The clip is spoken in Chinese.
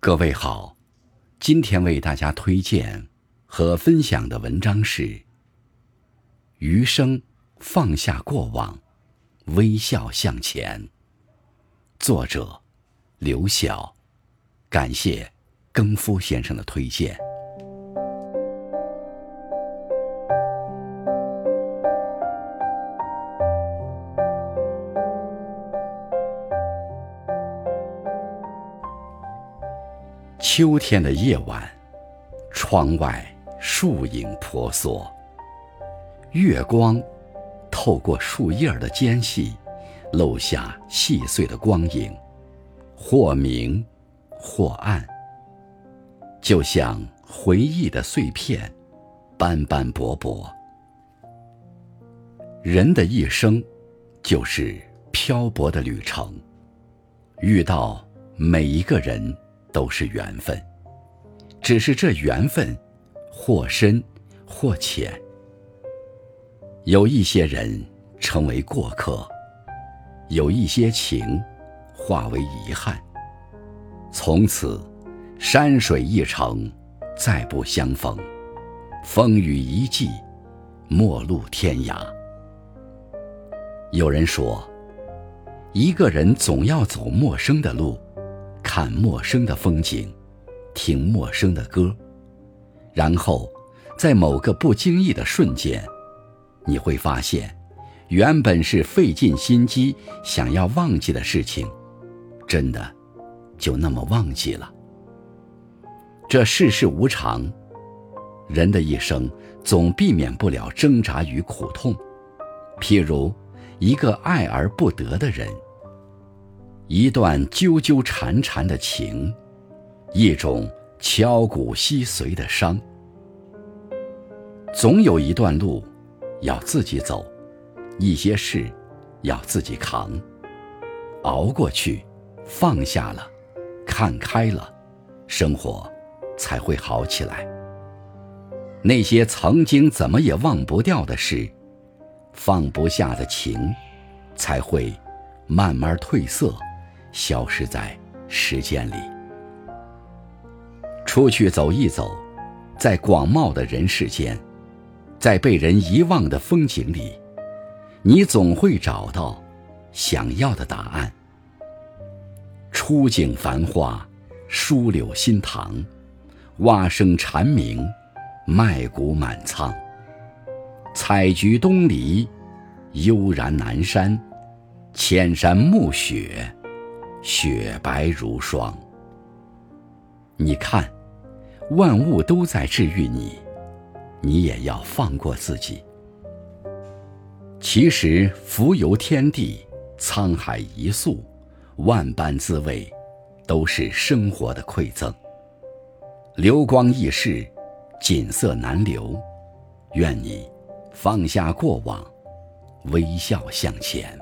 各位好，今天为大家推荐和分享的文章是《余生放下过往，微笑向前》。作者刘晓，感谢更夫先生的推荐。秋天的夜晚，窗外树影婆娑，月光透过树叶的间隙，漏下细碎的光影，或明，或暗，就像回忆的碎片，斑斑驳驳。人的一生，就是漂泊的旅程，遇到每一个人。都是缘分，只是这缘分，或深，或浅。有一些人成为过客，有一些情化为遗憾。从此，山水一程，再不相逢；风雨一季，陌路天涯。有人说，一个人总要走陌生的路。看陌生的风景，听陌生的歌，然后，在某个不经意的瞬间，你会发现，原本是费尽心机想要忘记的事情，真的就那么忘记了。这世事无常，人的一生总避免不了挣扎与苦痛。譬如，一个爱而不得的人。一段纠纠缠缠的情，一种敲骨吸髓的伤。总有一段路要自己走，一些事要自己扛。熬过去，放下了，看开了，生活才会好起来。那些曾经怎么也忘不掉的事，放不下的情，才会慢慢褪色。消失在时间里。出去走一走，在广袤的人世间，在被人遗忘的风景里，你总会找到想要的答案。初景繁花，疏柳新塘，蛙声蝉鸣，麦谷满仓。采菊东篱，悠然南山，千山暮雪。雪白如霜。你看，万物都在治愈你，你也要放过自己。其实，浮游天地，沧海一粟，万般滋味，都是生活的馈赠。流光易逝，锦瑟难留。愿你放下过往，微笑向前。